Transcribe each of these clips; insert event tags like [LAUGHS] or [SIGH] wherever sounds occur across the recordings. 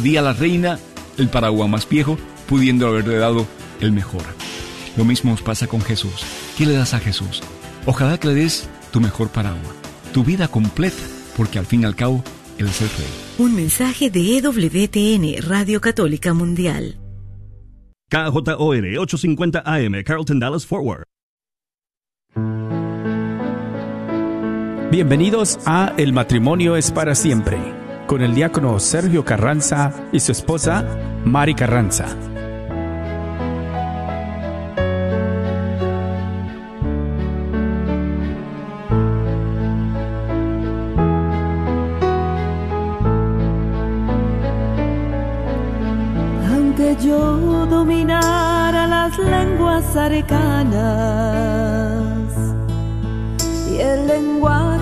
Di a la reina el paraguas más viejo, pudiendo haberle dado el mejor. Lo mismo os pasa con Jesús. ¿Qué le das a Jesús? Ojalá que le des tu mejor paraguas, tu vida completa, porque al fin y al cabo, Él es el Rey. Un mensaje de EWTN, Radio Católica Mundial. KJOR 850 AM, Carlton Dallas Forward. Bienvenidos a El matrimonio es para siempre, con el diácono Sergio Carranza y su esposa Mari Carranza. Aunque yo dominara las lenguas arcanas y el lenguaje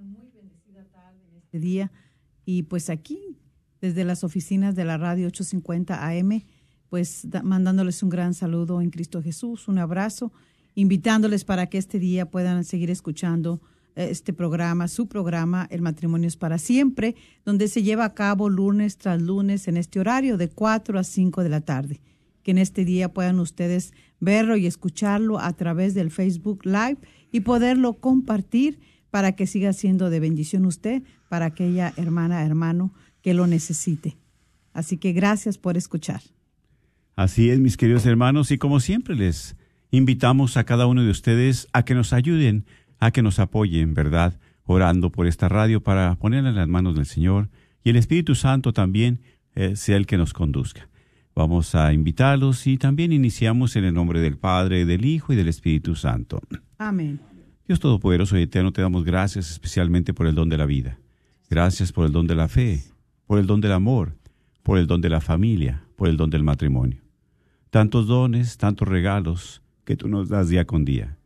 muy bendecida tarde en este este día. Y pues aquí, desde las oficinas de la radio 850 AM, pues da- mandándoles un gran saludo en Cristo Jesús, un abrazo, invitándoles para que este día puedan seguir escuchando eh, este programa, su programa, El matrimonio es para siempre, donde se lleva a cabo lunes tras lunes en este horario de 4 a 5 de la tarde. que en este día puedan ustedes verlo y escucharlo a través del Facebook Live y poderlo compartir para que siga siendo de bendición usted para aquella hermana, hermano que lo necesite. Así que gracias por escuchar. Así es, mis queridos hermanos, y como siempre les invitamos a cada uno de ustedes a que nos ayuden, a que nos apoyen, ¿verdad? Orando por esta radio para ponerla en las manos del Señor y el Espíritu Santo también eh, sea el que nos conduzca. Vamos a invitarlos y también iniciamos en el nombre del Padre, del Hijo y del Espíritu Santo. Amén. Dios Todopoderoso y Eterno, te damos gracias especialmente por el don de la vida. Gracias por el don de la fe, por el don del amor, por el don de la familia, por el don del matrimonio. Tantos dones, tantos regalos que tú nos das día con día.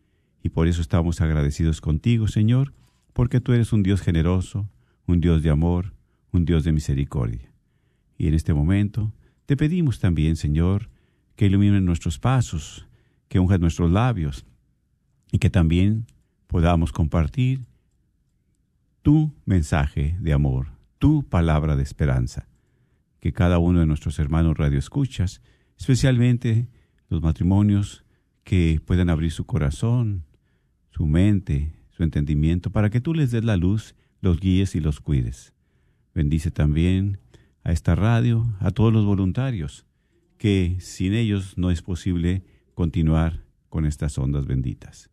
Y por eso estamos agradecidos contigo, Señor, porque tú eres un Dios generoso, un Dios de amor, un Dios de misericordia. Y en este momento te pedimos también, Señor, que iluminen nuestros pasos, que unjas nuestros labios y que también podamos compartir tu mensaje de amor, tu palabra de esperanza. Que cada uno de nuestros hermanos radioescuchas, especialmente los matrimonios, que puedan abrir su corazón, su mente, su entendimiento, para que tú les des la luz, los guíes y los cuides. Bendice también a esta radio, a todos los voluntarios, que sin ellos no es posible continuar con estas ondas benditas.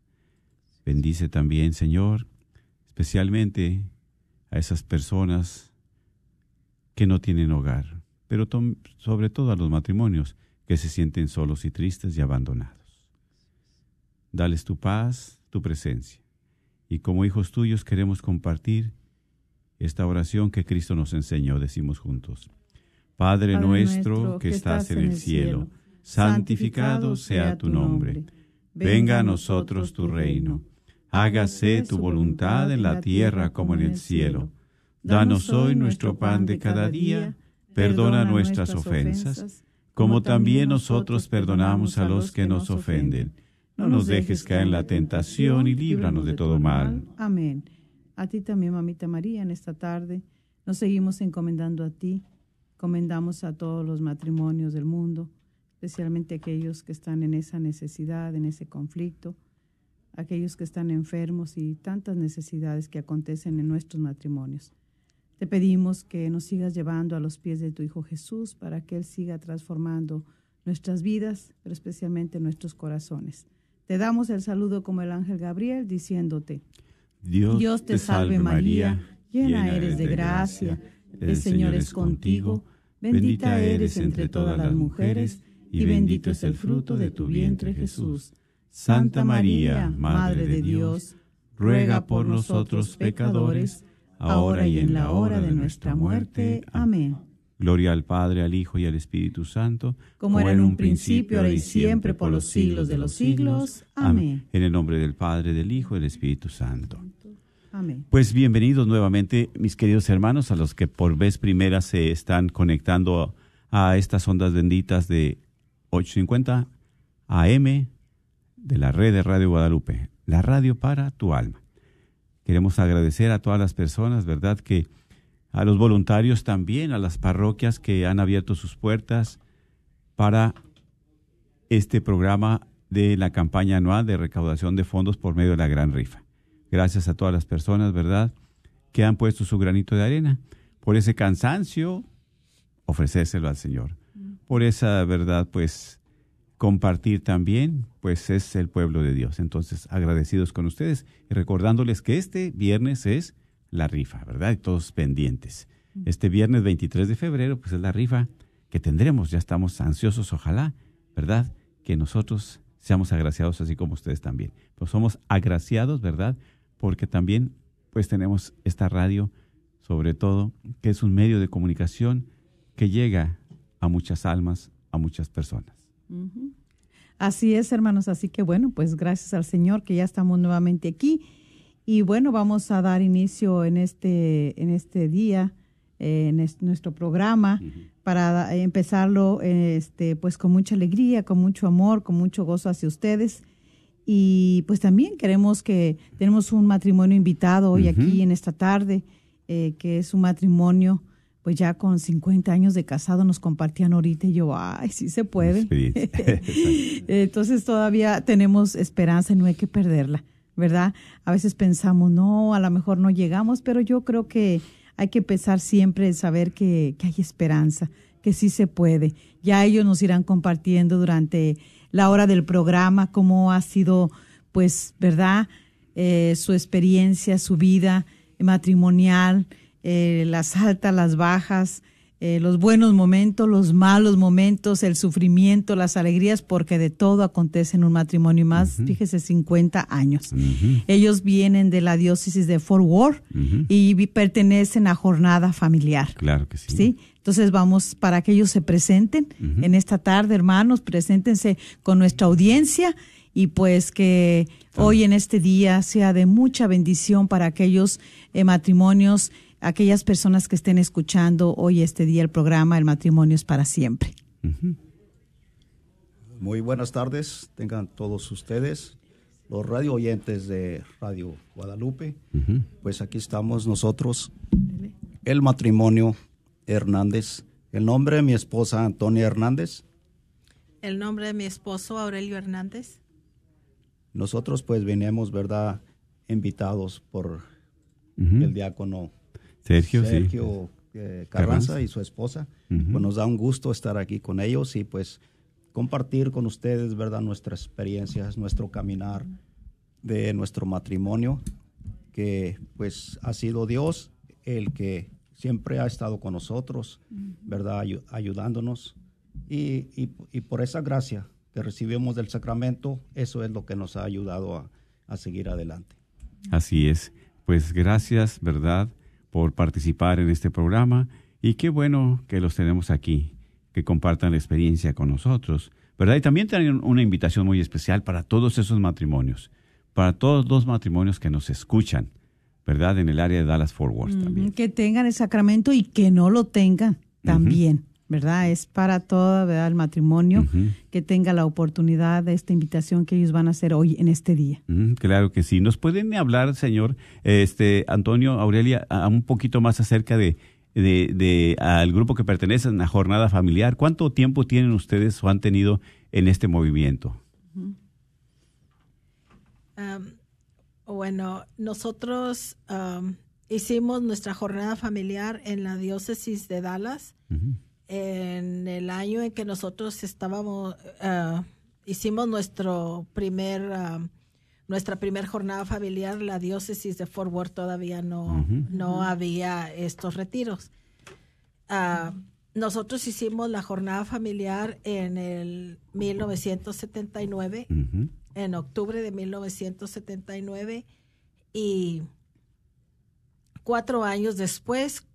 Bendice también, Señor, especialmente a esas personas que no tienen hogar, pero sobre todo a los matrimonios que se sienten solos y tristes y abandonados. Dales tu paz, tu presencia. Y como hijos tuyos queremos compartir esta oración que Cristo nos enseñó, decimos juntos. Padre, nuestro que estás en el cielo, santificado sea tu nombre. Venga a nosotros tu reino hágase tu voluntad en la tierra como en el cielo. Danos hoy nuestro pan de cada día, perdona nuestras ofensas, como también nosotros perdonamos a los que nos ofenden. No nos dejes caer en la tentación y líbranos de todo mal. Amén. A ti también, mamita María, en esta tarde nos seguimos encomendando a ti. Comendamos a todos los matrimonios del mundo, especialmente aquellos que están en esa necesidad, en ese conflicto aquellos que están enfermos y tantas necesidades que acontecen en nuestros matrimonios. Te pedimos que nos sigas llevando a los pies de tu Hijo Jesús para que Él siga transformando nuestras vidas, pero especialmente nuestros corazones. Te damos el saludo como el ángel Gabriel diciéndote, Dios, te, salve María, llena eres de gracia, el Señor es contigo, bendita eres entre todas las mujeres y bendito es el fruto de tu vientre Jesús. Santa María, Madre de Dios, ruega por nosotros pecadores, ahora y en la hora de nuestra muerte. Amén. Gloria al Padre, al Hijo y al Espíritu Santo, como era en un principio, ahora y siempre, por los siglos de los siglos. Amén. En el nombre del Padre, del Hijo y del Espíritu Santo. Amén. Pues bienvenidos nuevamente, mis queridos hermanos, a los que por vez primera se están conectando a estas ondas benditas de 850 AM de la red de Radio Guadalupe, la radio para tu alma. Queremos agradecer a todas las personas, ¿verdad? Que a los voluntarios también, a las parroquias que han abierto sus puertas para este programa de la campaña anual de recaudación de fondos por medio de la gran rifa. Gracias a todas las personas, ¿verdad? Que han puesto su granito de arena. Por ese cansancio, ofrecérselo al Señor. Por esa, ¿verdad? Pues compartir también, pues es el pueblo de Dios. Entonces, agradecidos con ustedes y recordándoles que este viernes es la rifa, ¿verdad? Y todos pendientes. Este viernes 23 de febrero, pues es la rifa que tendremos. Ya estamos ansiosos, ojalá, ¿verdad? Que nosotros seamos agraciados así como ustedes también. Pues somos agraciados, ¿verdad? Porque también, pues tenemos esta radio, sobre todo, que es un medio de comunicación que llega a muchas almas, a muchas personas. Así es, hermanos. Así que bueno, pues gracias al Señor que ya estamos nuevamente aquí. Y bueno, vamos a dar inicio en este, en este día, eh, en nuestro programa, para empezarlo este, pues con mucha alegría, con mucho amor, con mucho gozo hacia ustedes. Y pues también queremos que tenemos un matrimonio invitado hoy aquí en esta tarde, eh, que es un matrimonio pues ya con 50 años de casado nos compartían ahorita y yo, ay, sí se puede. [LAUGHS] Entonces todavía tenemos esperanza y no hay que perderla, ¿verdad? A veces pensamos, no, a lo mejor no llegamos, pero yo creo que hay que pensar siempre en saber que, que hay esperanza, que sí se puede. Ya ellos nos irán compartiendo durante la hora del programa cómo ha sido, pues, ¿verdad? Eh, su experiencia, su vida matrimonial, eh, las altas, las bajas, eh, los buenos momentos, los malos momentos, el sufrimiento, las alegrías, porque de todo acontece en un matrimonio más, fíjese, 50 años. Ellos vienen de la diócesis de Fort Worth y pertenecen a jornada familiar. Claro que sí. ¿Sí? Entonces vamos para que ellos se presenten en esta tarde, hermanos, preséntense con nuestra audiencia y pues que hoy en este día sea de mucha bendición para aquellos eh, matrimonios aquellas personas que estén escuchando hoy este día el programa El matrimonio es para siempre. Muy buenas tardes, tengan todos ustedes, los radio oyentes de Radio Guadalupe. Pues aquí estamos nosotros, el matrimonio Hernández. El nombre de mi esposa Antonia Hernández. El nombre de mi esposo Aurelio Hernández. Nosotros pues venimos, ¿verdad? Invitados por el diácono Sergio, Sergio eh, Carranza, y su esposa. Pues nos da un gusto estar aquí con ellos y pues compartir con ustedes, ¿verdad? Nuestras experiencias, nuestro caminar de nuestro matrimonio, que pues ha sido Dios el que siempre ha estado con nosotros, ¿verdad? ayudándonos. Y, y, por esa gracia que recibimos del sacramento, eso es lo que nos ha ayudado a, a seguir adelante. Así es. Pues gracias, ¿verdad? Por participar en este programa y qué bueno que los tenemos aquí, que compartan la experiencia con nosotros, ¿verdad? Y también tienen una invitación muy especial para todos esos matrimonios, para todos los matrimonios que nos escuchan, ¿verdad? En el área de Dallas Fort Worth también. Que tengan el sacramento y que no lo tengan también. ¿Verdad? Es para todo, ¿verdad? El matrimonio que tenga la oportunidad de esta invitación que ellos van a hacer hoy en este día. claro que sí. ¿Nos pueden hablar, señor, este Antonio, Aurelia, un poquito más acerca de, de, al grupo que pertenece a la jornada familiar? ¿Cuánto tiempo tienen ustedes o han tenido en este movimiento? bueno, nosotros hicimos nuestra jornada familiar en la diócesis de Dallas en el año en que nosotros estábamos, uh, hicimos nuestro primer, uh, nuestra primera jornada familiar, la diócesis de Fort Worth todavía no, no había estos retiros. Uh, nosotros hicimos la jornada familiar en el 1979, en octubre de 1979, y cuatro años después,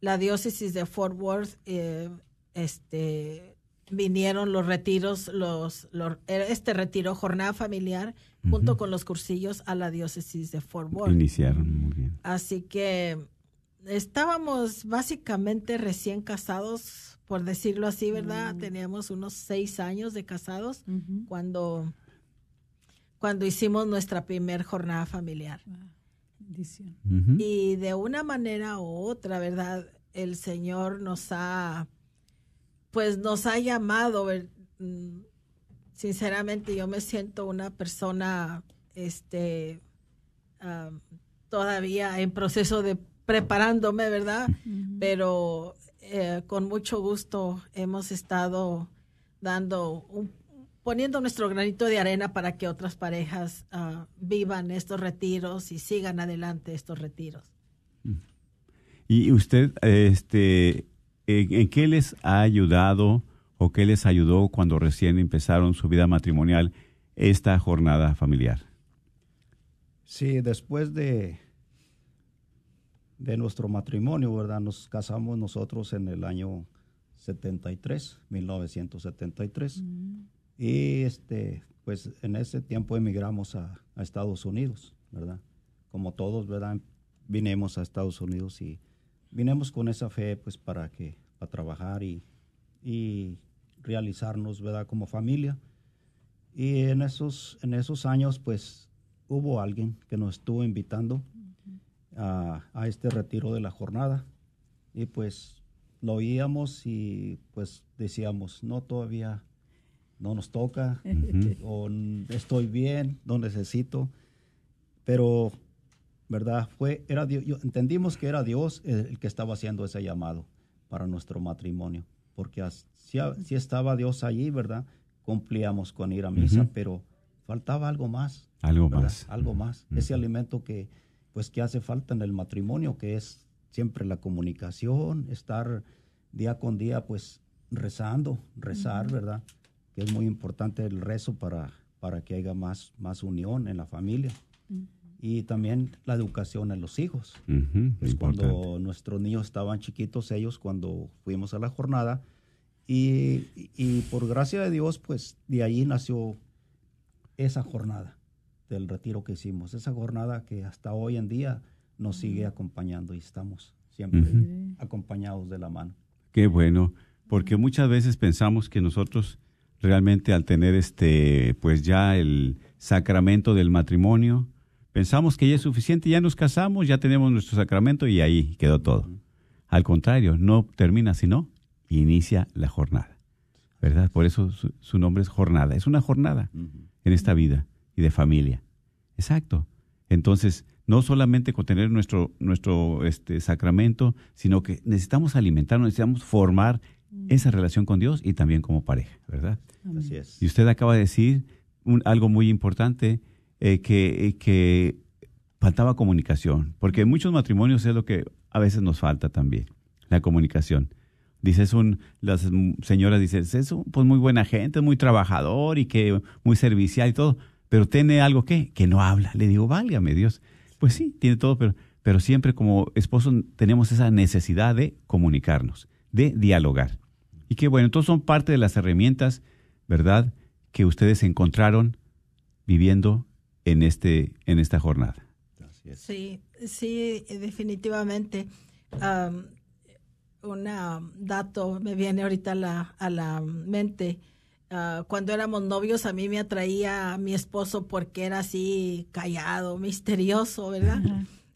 la diócesis de Fort Worth, eh, este, vinieron los retiros, los, este retiro jornada familiar, junto con los cursillos a la diócesis de Fort Worth. Iniciaron muy bien. Así que estábamos básicamente recién casados, por decirlo así, ¿verdad? Mm. Teníamos unos seis años de casados cuando, cuando hicimos nuestra primer jornada familiar. Y de una manera u otra, ¿verdad? El Señor nos ha, pues nos ha llamado, mm, sinceramente yo me siento una persona, este, todavía en proceso de preparándome, ¿verdad? Pero eh, con mucho gusto hemos estado dando un poniendo nuestro granito de arena para que otras parejas ah, vivan estos retiros y sigan adelante estos retiros. ¿Y usted, este, en, qué les ha ayudado o qué les ayudó cuando recién empezaron su vida matrimonial esta jornada familiar? Sí, después de, de nuestro matrimonio, ¿verdad? Nos casamos nosotros en el año 73, 1973. Y este, pues en ese tiempo emigramos a, Estados Unidos, ¿verdad? Como todos, ¿verdad? Vinimos a Estados Unidos y vinimos con esa fe, pues para que, para trabajar y, y realizarnos, ¿verdad? Como familia. Y en esos, en esos años, pues hubo alguien que nos estuvo invitando a, a, este retiro de la jornada. Y pues lo oíamos y pues decíamos, no, todavía no nos toca, [LAUGHS] o "N- estoy bien, no necesito. Pero, ¿verdad? Fue, era Dios, yo- entendimos que era Dios el, el que estaba haciendo ese llamado para nuestro matrimonio, porque si, si estaba Dios allí, ¿verdad? Cumplíamos con ir a misa, pero faltaba algo más. Algo ¿verdad? más. Algo más. Ese alimento que, pues, que hace falta en el matrimonio, que es siempre la comunicación, estar día con día, pues, rezando, rezar. ¿verdad? Que es muy importante el rezo para, para que haya más, más unión en la familia. Y también la educación en los hijos. Ujú, Pues importante. cuando nuestros niños estaban chiquitos, ellos cuando fuimos a la jornada, y, y por gracia de Dios, pues de ahí nació esa jornada del retiro que hicimos, esa jornada que hasta hoy en día nos sigue acompañando y estamos siempre Ujú. acompañados de la mano. Qué bueno, porque muchas veces pensamos que nosotros realmente al tener este, pues ya el sacramento del matrimonio, pensamos que ya es suficiente, ya nos casamos, ya tenemos nuestro sacramento y ahí quedó todo. Al contrario, no termina, sino inicia la jornada, ¿verdad? Por eso su, su nombre es jornada, es una jornada en esta vida y de familia. Exacto. Entonces, no solamente con tener nuestro, nuestro este, sacramento, sino que necesitamos alimentarnos, necesitamos formar esa relación con Dios y también como pareja, ¿verdad? Así es. Y usted acaba de decir un- algo muy importante, eh, que, eh, que faltaba comunicación, porque en muchos matrimonios es lo que a veces nos falta también, la comunicación. Dices un, las señoras dicen, es un, pues muy buena gente, muy trabajador y que muy servicial y todo, pero tiene algo que, que no habla. Le digo, válgame Dios. Pues sí, tiene todo, pero, pero siempre como esposos tenemos esa necesidad de comunicarnos, de dialogar. Y que bueno, entonces son parte de las herramientas, ¿verdad?, que ustedes encontraron viviendo en, este, en esta jornada. Sí, sí, definitivamente. Am, un dato me viene ahorita a la, a la mente. Ah, cuando éramos novios a mí me atraía a mi esposo porque era así callado, misterioso, ¿verdad?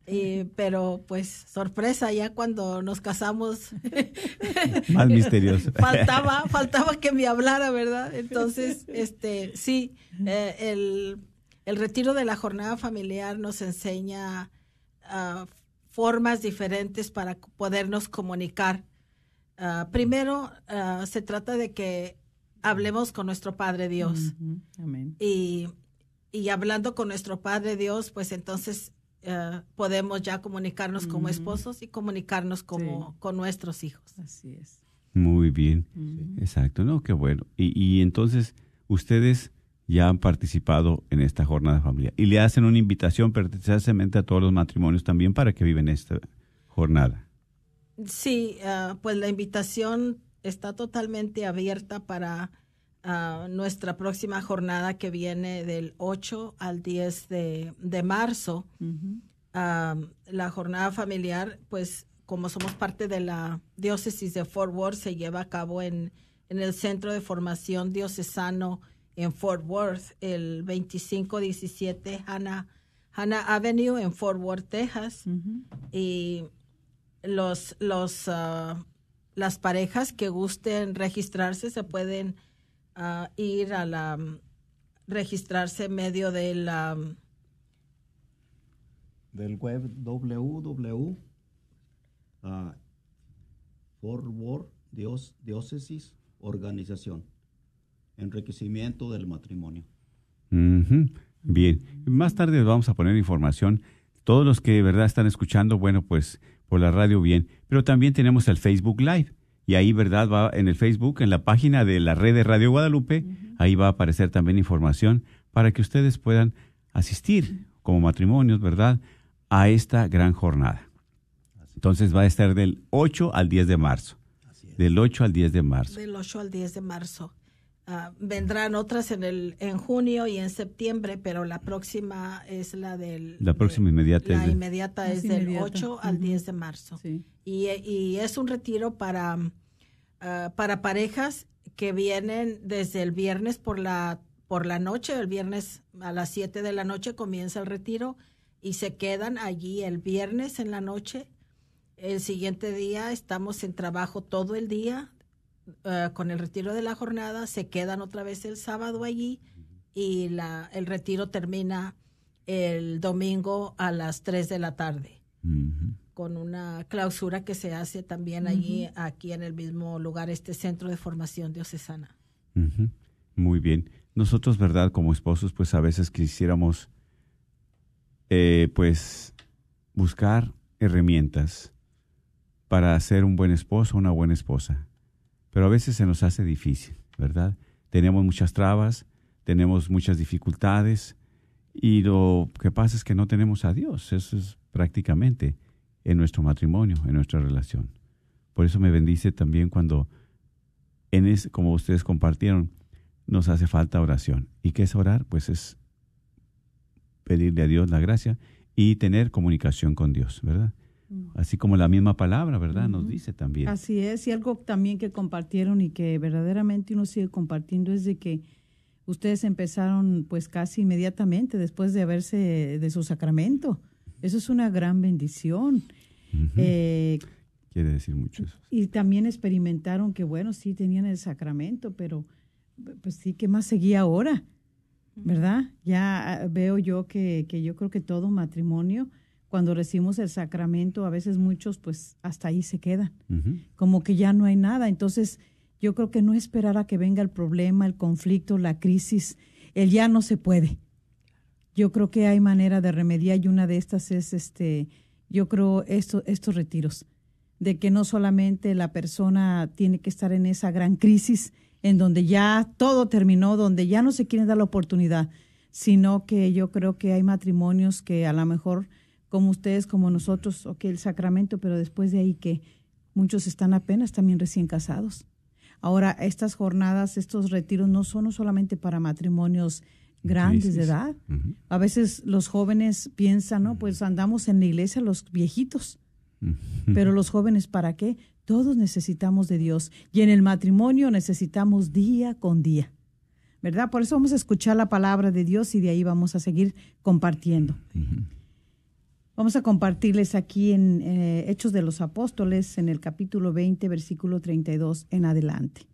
Y- pero pues sorpresa, ya cuando nos casamos [LAUGHS] Más misterioso. faltaba, faltaba que me hablara, ¿verdad? Entonces, este, sí, eh, el, el retiro de la jornada familiar nos enseña ah, formas diferentes para podernos comunicar. Ah, primero, ah, se trata de que hablemos con nuestro Padre Dios. Amén. Y, y hablando con nuestro Padre Dios, pues entonces eh, podemos ya comunicarnos como esposos y comunicarnos como con nuestros hijos. Así es. Muy bien, exacto, ¿no? Qué bueno. Y, y entonces ustedes ya han participado en esta jornada familiar y le hacen una invitación precisamente a todos los matrimonios también para que viven esta jornada. Sí, ah, pues la invitación está totalmente abierta para ah, nuestra próxima jornada que viene del 8 al 10 de, de marzo. Ah, la jornada familiar, pues como somos parte de la diócesis de Fort Worth, se lleva a cabo en, en el Centro de Formación Diocesano en Fort Worth, el 2517 Hannah, Hannah Avenue en Fort Worth, Texas. Y los, los, ah, las parejas que gusten registrarse se pueden ah, ir a la registrarse en medio de la Del web www. ah, Forward Dios, Diócesis Organización. Enriquecimiento del matrimonio. Bien, más tarde vamos a poner información. Todos los que de verdad están escuchando, bueno, pues por la radio bien, pero también tenemos el Facebook Live. Y ahí, ¿verdad? Va en el Facebook, en la página de la red de Radio Guadalupe, ahí va a aparecer también información para que ustedes puedan asistir como matrimonios, ¿verdad? A esta gran jornada. Entonces va a estar del 8 al 10 de marzo. Del 8 al 10 de marzo. del 8 al 10 de marzo. Ah, vendrán otras en el en junio y en septiembre, pero la próxima es la del La próxima inmediata la es de- inmediata Es es del inmediata. 8 al Ujú. 10 de marzo. Sí. Y, y es un retiro para, ah, para parejas que vienen desde el viernes por la, por la noche, el viernes a las 7 de la noche comienza el retiro y se quedan allí el viernes en la noche El siguiente día estamos en trabajo todo el día eh, con el retiro de la jornada, se quedan otra vez el sábado allí y la, el retiro termina el domingo a las 3 de la tarde con una clausura que se hace también allí, aquí en el mismo lugar, este centro de formación diocesana. Muy bien. Nosotros, ¿verdad? Como esposos, pues a veces quisiéramos, eh, pues, buscar herramientas para ser un buen esposo, una buena esposa. Pero a veces se nos hace difícil, ¿verdad? Tenemos muchas trabas, tenemos muchas dificultades y lo que pasa es que no tenemos a Dios. Eso es prácticamente en nuestro matrimonio, en nuestra relación. Por eso me bendice también cuando, en es, como ustedes compartieron, nos hace falta oración. ¿Y qué es orar? Pues es pedirle a Dios la gracia y tener comunicación con Dios, ¿verdad? Así como la misma palabra, ¿verdad? Nos dice también. Así es, y algo también que compartieron y que verdaderamente uno sigue compartiendo es de que ustedes empezaron pues casi inmediatamente después de haberse de su sacramento. Eso es una gran bendición. Eh, Quiere decir mucho eso. y también experimentaron que, bueno, sí tenían el sacramento, pero pues sí, ¿qué más seguía ahora? ¿Verdad? Ya ah, veo yo que, que yo creo que todo matrimonio, cuando recibimos el sacramento, a veces muchos pues hasta ahí se quedan, como que ya no hay nada. Entonces, yo creo que no esperar a que venga el problema, el conflicto, la crisis, el ya no se puede. Yo creo que hay manera de remediar y una de estas es este, yo creo esto, estos retiros, de que no solamente la persona tiene que estar en esa gran crisis en donde ya todo terminó, donde ya no se quiere dar la oportunidad, sino que yo creo que hay matrimonios que a lo mejor, como ustedes, como nosotros, ok, el sacramento, pero después de ahí que muchos están apenas también recién casados. Ahora, estas jornadas, estos retiros no son solamente para matrimonios grandes de edad. A veces los jóvenes piensan, no, pues andamos en la iglesia los viejitos, pero los jóvenes, ¿para qué? Todos necesitamos de Dios y en el matrimonio necesitamos día con día, ¿verdad? Por eso vamos a escuchar la palabra de Dios y de ahí vamos a seguir compartiendo. Vamos a compartirles aquí en eh, Hechos de los Apóstoles, en el capítulo 20, versículo 32 en adelante.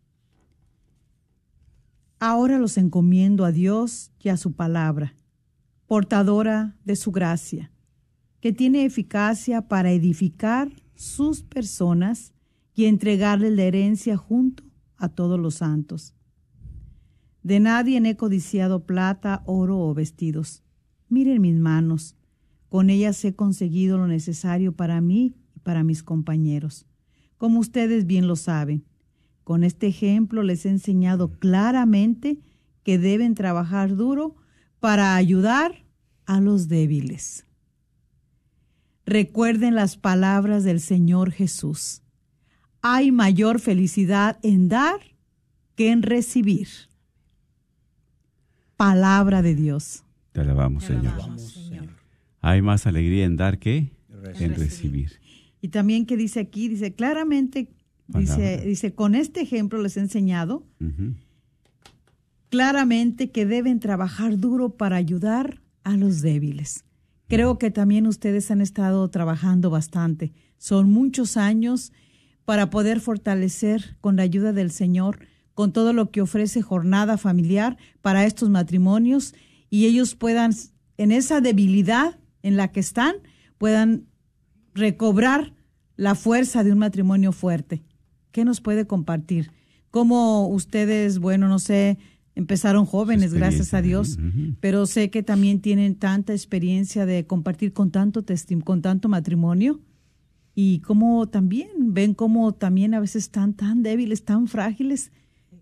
Ahora los encomiendo a Dios y a su palabra, portadora de su gracia, que tiene eficacia para edificar sus personas y entregarles la herencia junto a todos los santos. De nadie he codiciado plata, oro o vestidos. Miren mis manos, con ellas he conseguido lo necesario para mí y para mis compañeros. Como ustedes bien lo saben, con este ejemplo les he enseñado claramente que deben trabajar duro para ayudar a los débiles. Recuerden las palabras del Señor Jesús. Hay mayor felicidad en dar que en recibir. Palabra de Dios. Te alabamos, Señor. Hay más alegría en dar que en recibir. Y también que dice aquí, dice claramente, dice, Palabra. dice, con este ejemplo les he enseñado claramente que deben trabajar duro para ayudar a los débiles. Creo que también ustedes han estado trabajando bastante. Son muchos años para poder fortalecer con la ayuda del Señor, con todo lo que ofrece jornada familiar para estos matrimonios y ellos puedan, en esa debilidad en la que están, puedan recobrar la fuerza de un matrimonio fuerte. ¿Qué nos puede compartir? ¿Cómo ustedes, bueno, no sé, empezaron jóvenes, gracias a Dios, pero sé que también tienen tanta experiencia de compartir con tanto con tanto matrimonio y cómo también ven cómo también a veces están tan débiles, tan frágiles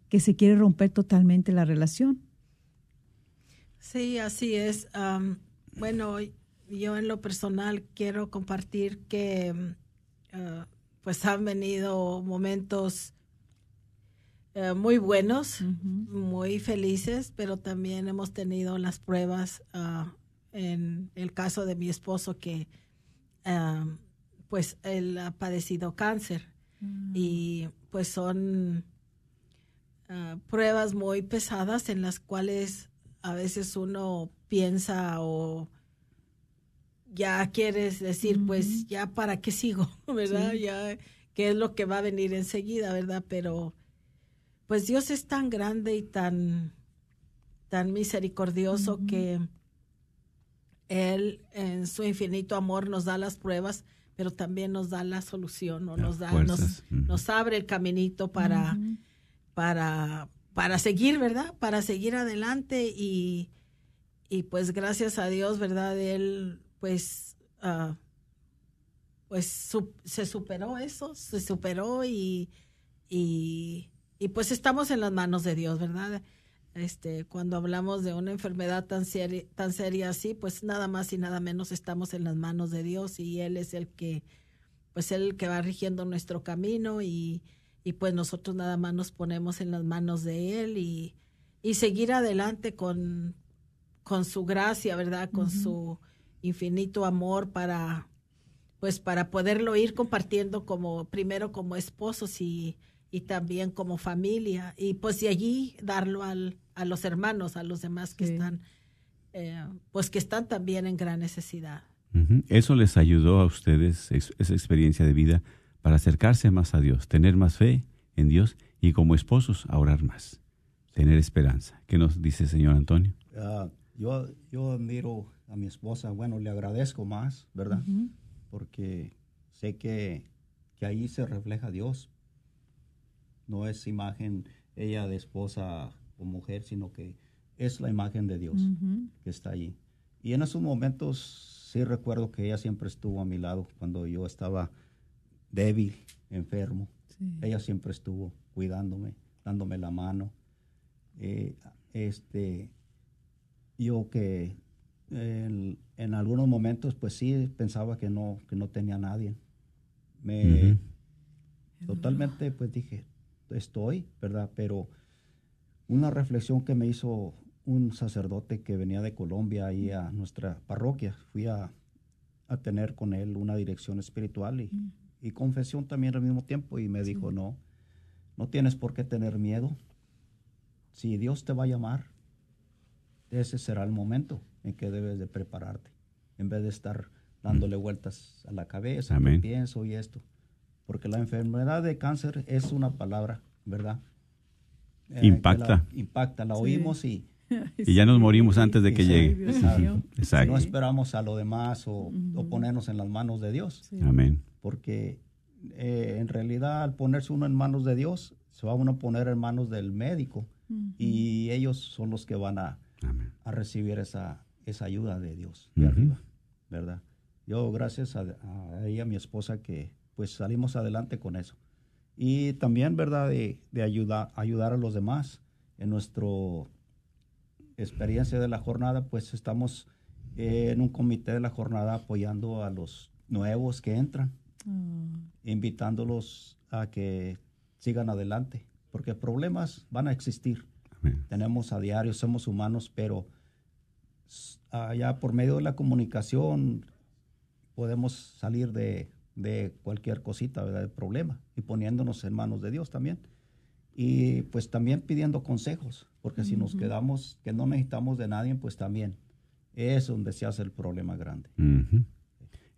que se quiere romper totalmente la relación. Sí, así es. Bueno, yo en lo personal quiero compartir que mm, ah, pues han venido momentos eh, muy buenos, muy felices, pero también hemos tenido las pruebas ah, en el caso de mi esposo que am, pues él ha padecido cáncer. Y pues son ah, pruebas muy pesadas en las cuales a veces uno piensa o ya quieres decir, pues ya para qué sigo, [LAUGHS] ¿verdad? Sí. Ya qué es lo que va a venir enseguida, ¿verdad? Pero pues Dios es tan grande y tan tan misericordioso que él en su infinito amor nos da las pruebas, pero también nos da la solución o nos da nos abre el caminito para para para seguir, ¿verdad? Para seguir adelante y y pues gracias a Dios, ¿verdad? Él pues ah, pues su- se superó eso, se superó y, y, y, pues estamos en las manos de Dios, ¿verdad? Este, cuando hablamos de una enfermedad tan seria, tan seria así, pues nada más y nada menos estamos en las manos de Dios y Él es el que, pues Él el que va rigiendo nuestro camino y, y pues nosotros nada más nos ponemos en las manos de Él y, y seguir adelante con, con su gracia, ¿verdad? Con su infinito amor para, pues para poderlo ir compartiendo como, primero como esposos y, y también como familia. Y pues de allí darlo al, a los hermanos, a los demás que Sí. están, eh, pues que están también en gran necesidad. Eso les ayudó a ustedes, es- esa experiencia de vida, para acercarse más a Dios, tener más fe en Dios y como esposos a orar más, tener esperanza. ¿Qué nos dice el señor Antonio? Ah, yo, yo admiro a mi esposa, bueno, le agradezco más, ¿verdad? Porque sé que, que ahí se refleja Dios. No es imagen ella de esposa o mujer, sino que es la imagen de Dios que está allí. Y en esos momentos sí recuerdo que ella siempre estuvo a mi lado cuando yo estaba débil, enfermo. Sí. Ella siempre estuvo cuidándome, dándome la mano. Eh, este, yo que en, en algunos momentos, pues sí, pensaba que no, que no tenía nadie. Me. Totalmente, pues dije, estoy, ¿verdad? Pero una reflexión que me hizo un sacerdote que venía de Colombia ahí a nuestra parroquia, fui a, a tener con él una dirección espiritual y, y confesión también al mismo tiempo y me dijo, no, no tienes por qué tener miedo. Si Dios te va a llamar, ese será el momento en que debes de prepararte, en vez de estar dándole vueltas a la cabeza, Amén. pienso y esto. Porque la enfermedad de cáncer es una palabra, ¿verdad? Eh, Impacta. la- impacta, la Sí. oímos y, [LAUGHS] Y ya nos morimos antes de que llegue. exacto. No esperamos a lo demás o, o ponernos en las manos de Dios. Sí. Amén. Porque eh, en realidad al ponerse uno en manos de Dios, se va uno a poner en manos del médico y ellos son los que van a, Amén. a recibir esa, esa ayuda de Dios de Ujú. arriba, ¿verdad? Yo gracias a, a ella, mi esposa, que pues salimos adelante con eso. Y también, ¿verdad? De, de ayuda, ayudar a los demás. En nuestra experiencia de la jornada, pues estamos eh, en un comité de la jornada apoyando a los nuevos que entran, Ah, invitándolos a que sigan adelante, porque problemas van a existir Amén. tenemos a diario, somos humanos, pero allá por medio de la comunicación podemos salir de, de cualquier cosita, ¿verdad? De problema y poniéndonos en manos de Dios también. Y pues también pidiendo consejos, porque si nos quedamos que no necesitamos de nadie, pues también es donde se hace el problema grande. Ujú.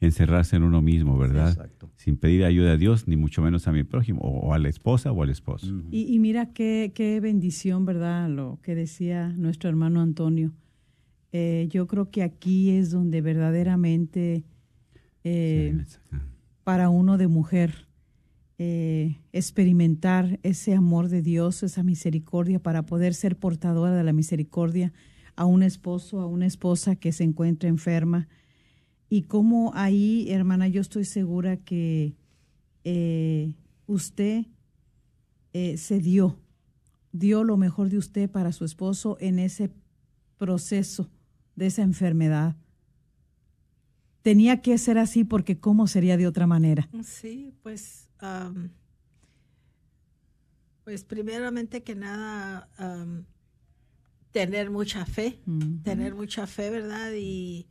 Encerrarse en uno mismo, ¿verdad? Exacto. Sin pedir ayuda a Dios, ni mucho menos a mi prójimo, o, o a la esposa o al esposo. Y, y mira qué, qué bendición, ¿verdad? Lo que decía nuestro hermano Antonio. Eh, yo creo que aquí es donde verdaderamente eh, para uno de mujer eh, experimentar ese amor de Dios, esa misericordia, para poder ser portadora de la misericordia a un esposo, a una esposa que se encuentra enferma. Y como ahí, hermana, yo estoy segura que eh, usted eh, se dio, dio lo mejor de usted para su esposo en ese proceso de esa enfermedad. Tenía que ser así porque ¿cómo sería de otra manera? Sí, pues, pues primeramente que nada, tener mucha fe, tener mucha fe, ¿verdad? Y,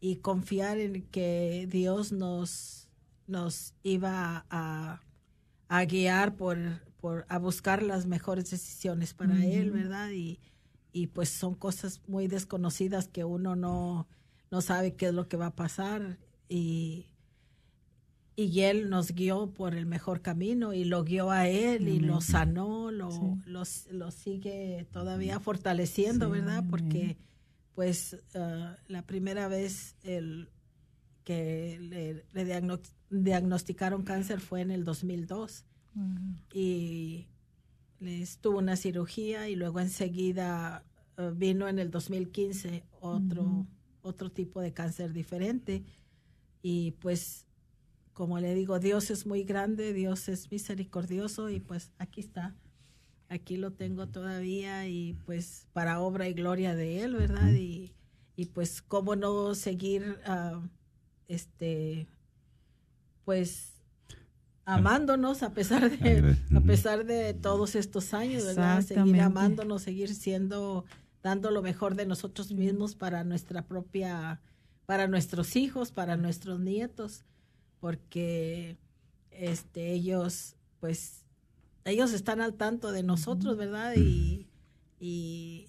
y confiar en que Dios nos, nos iba a, a guiar por, por, a buscar las mejores decisiones para Él. ¿verdad? Y, y pues son cosas muy desconocidas que uno no, no sabe qué es lo que va a pasar y, y él nos guió por el mejor camino y lo guió a él y lo sanó, lo, los- lo sigue todavía fortaleciendo, Sí, ¿verdad? amén. Pues ah, la primera vez el, que le, le diagno- diagnosticaron cáncer fue en el 2002 y les tuvo una cirugía y luego enseguida eh, vino en el 2015 otro otro tipo de cáncer diferente. Y pues como le digo Dios es muy grande Dios es misericordioso y pues aquí está aquí lo tengo todavía y pues para obra y gloria de él verdad y, y pues cómo no seguir ah, este pues amándonos a pesar de a pesar de todos estos años, ¿verdad? Seguir amándonos, seguir siendo, dando lo mejor de nosotros mismos para nuestra propia, para nuestros hijos, para nuestros nietos, porque este ellos, pues, ellos están al tanto de nosotros, ¿verdad? Y, y,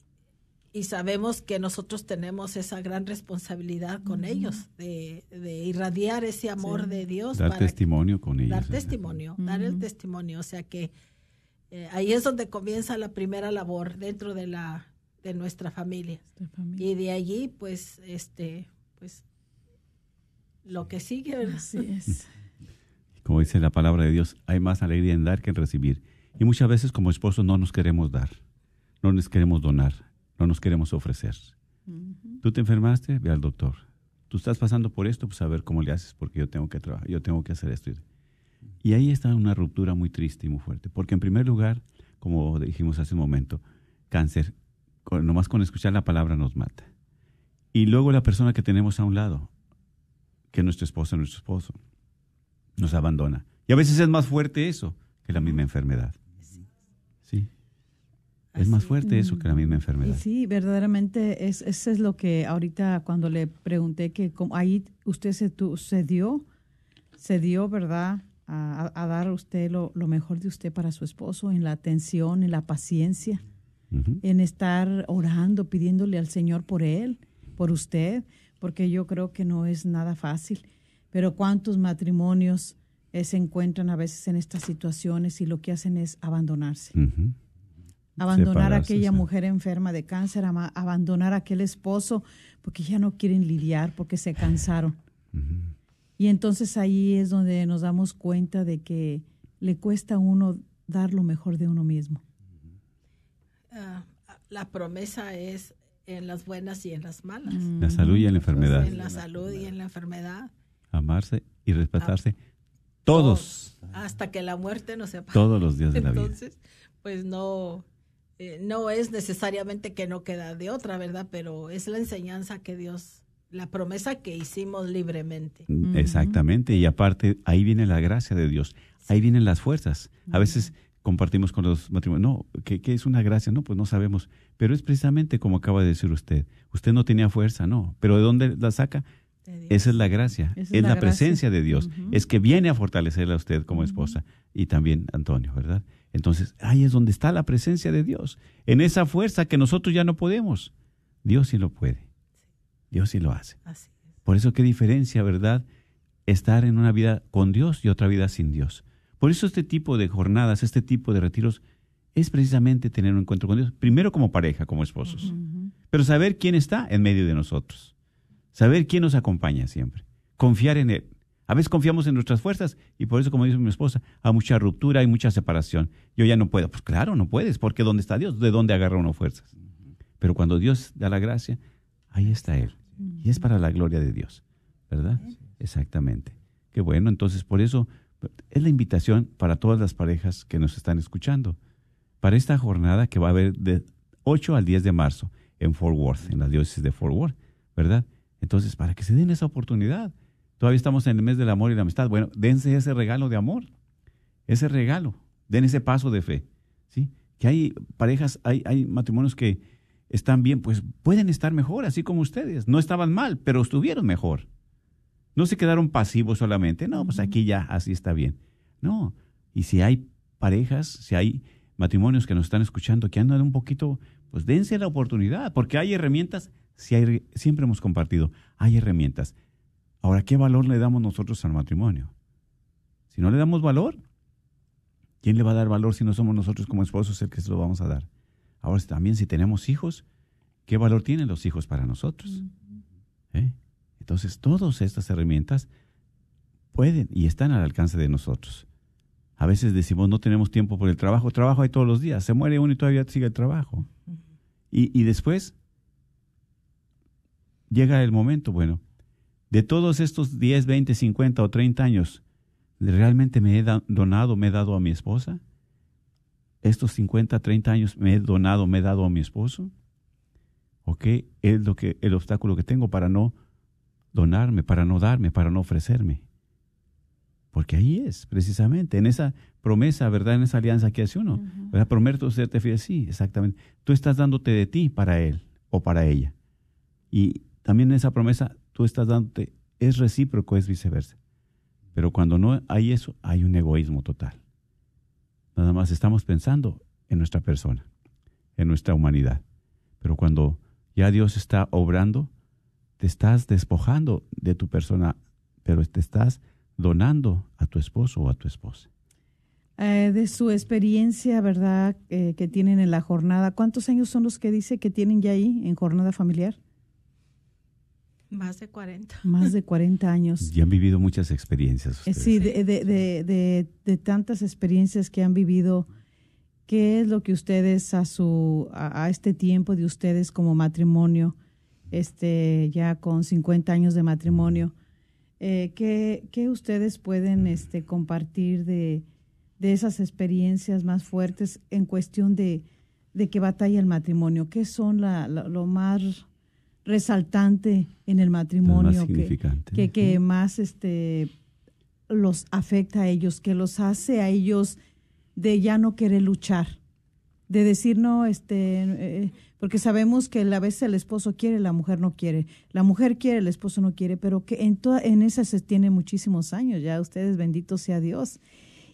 y sabemos que nosotros tenemos esa gran responsabilidad con ellos, de, de irradiar ese amor Sí. de Dios Dar para testimonio con ellos. dar ¿verdad? testimonio, dar el testimonio, o sea que eh, ahí es donde comienza la primera labor dentro de la de nuestra familia familia. y de allí pues este pues lo que sigue ¿verdad? Así es. [LAUGHS] Como dice la palabra de Dios, hay más alegría en dar que en recibir. Y muchas veces como esposos no nos queremos dar, no nos queremos donar, no nos queremos ofrecer. Tú te enfermaste, ve al doctor. Tú estás pasando por esto, pues a ver cómo le haces, porque yo tengo que trabajar, yo tengo que hacer esto. Y ahí está una ruptura muy triste y muy fuerte, porque en primer lugar, como dijimos hace un momento, cáncer, con- nomás con escuchar la palabra nos mata. Y luego la persona que tenemos a un lado, que nuestra esposa, nuestro esposo, nos abandona. Y a veces es más fuerte eso que la misma enfermedad. Sí. Es más fuerte eso que la misma Y enfermedad. sí, verdaderamente es, eso es lo que ahorita cuando le pregunté que como ahí usted se, tu- se dio, se dio, ¿verdad? A, a- dar usted lo, lo mejor de usted para su esposo en la atención, en la paciencia, en estar orando, pidiéndole al Señor por él, por usted, porque yo creo que no es nada fácil. Pero cuántos matrimonios eh, se encuentran a veces en estas situaciones y lo que hacen es abandonarse abandonar a aquella sí. mujer enferma de cáncer, ama- abandonar a aquel esposo porque ya no quieren lidiar, porque se cansaron. Y entonces ahí es donde nos damos cuenta de que le cuesta a uno dar lo mejor de uno mismo. Ah, la promesa es en las buenas y en las malas La salud y la enfermedad. en la salud y en la enfermedad Amarse y respetarse todos, hasta que la muerte nos separe todos los días de la vida. Entonces, pues no, eh, no es necesariamente que no queda de otra, ¿verdad? Pero es la enseñanza que Dios, la promesa que hicimos libremente. Mm, Exactamente, y aparte ahí viene la gracia de Dios, ahí vienen las fuerzas. A veces compartimos con los matrimonios, no, ¿qué, qué es una gracia? No, pues no sabemos, pero es precisamente como acaba de decir usted, usted no tenía fuerza, no, pero ¿de dónde la saca? Esa es la gracia, es, es la, presencia de Dios, es que viene a fortalecerla a usted como esposa y también Antonio, ¿verdad? Entonces, ahí es donde está la presencia de Dios, en esa fuerza que nosotros ya no podemos. Dios sí lo puede, Dios sí lo hace. Así es. Por eso qué diferencia, ¿verdad? Estar en una vida con Dios y otra vida sin Dios. Por eso este tipo de jornadas, este tipo de retiros, es precisamente tener un encuentro con Dios, primero como pareja, como esposos, pero saber quién está en medio de nosotros, saber quién nos acompaña siempre, confiar en Él. A veces confiamos en nuestras fuerzas y por eso, como dice mi esposa, hay mucha ruptura, hay mucha separación. Yo ya no puedo. Pues claro, no puedes, porque ¿dónde está Dios? ¿De dónde agarra uno fuerzas? Pero cuando Dios da la gracia, ahí está Él. Y es para la gloria de Dios, ¿verdad? Exactamente. Qué bueno, entonces por eso es la invitación para todas las parejas que nos están escuchando. Para esta jornada que va a haber de 8 al 10 de marzo en Fort Worth, en la diócesis de Fort Worth, ¿verdad? Entonces, para que se den esa oportunidad. Todavía estamos en el mes del amor y la amistad. Bueno, dense ese regalo de amor, ese regalo, den ese paso de fe, ¿sí? Que hay parejas, hay, hay matrimonios que están bien, pues pueden estar mejor, así como ustedes. No estaban mal, pero estuvieron mejor. No se quedaron pasivos solamente, no, pues aquí ya así está bien. No, y si hay parejas, si hay matrimonios que nos están escuchando que andan un poquito, pues dense la oportunidad, porque hay herramientas si hay, siempre hemos compartido, hay herramientas. Ahora, ¿qué valor le damos nosotros al matrimonio? Si no le damos valor, ¿quién le va a dar valor si no somos nosotros como esposos el que se lo vamos a dar? Ahora también si tenemos hijos, ¿qué valor tienen los hijos para nosotros? ¿Eh? Entonces, todas estas herramientas pueden y están al alcance de nosotros. A veces decimos, no tenemos tiempo por el trabajo. Trabajo hay todos los días. Se muere uno y todavía sigue el trabajo. y, y después llega el momento, bueno, de todos estos 10, 20, 50 o 30 años, ¿realmente me he donado, me he dado a mi esposa? ¿Estos 50, 30 años me he donado, me he dado a mi esposo? ¿O qué es lo que, el obstáculo que tengo para no donarme, para no darme, para no ofrecerme? Porque ahí es, precisamente, en esa promesa, ¿verdad? En esa alianza que hace uno. ¿verdad? Prometo serte fiel, sí, exactamente. Tú estás dándote de ti para él o para ella. Y también esa promesa tú estás dándote, es recíproco, es viceversa. Pero cuando no hay eso, hay un egoísmo total. Nada más estamos pensando en nuestra persona, en nuestra humanidad. Pero cuando ya Dios está obrando, te estás despojando de tu persona, pero te estás donando a tu esposo o a tu esposa. Eh, de su experiencia, ¿verdad?, eh, que tienen en la jornada, ¿cuántos años son los que dice que tienen ya ahí en jornada familiar? Más de 40. Más de 40 años. Y han vivido muchas experiencias. Eh, sí, de, de, de, de, tantas experiencias que han vivido, ¿qué es lo que ustedes a, su, a, este tiempo de ustedes como matrimonio, este, ya con 50 años de matrimonio, eh, ¿qué, ¿qué, ustedes pueden este, compartir de, de esas experiencias más fuertes en cuestión de, de que batalla el matrimonio? ¿Qué son la, lo más resaltante en el matrimonio que, que, más este los afecta a ellos, que los hace a ellos de ya no querer luchar, de decir no, este, eh, porque sabemos que a veces el esposo quiere, la mujer no quiere, la mujer quiere, el esposo no quiere, pero que en toda, en esa se tiene muchísimos años, ya ustedes bendito sea Dios,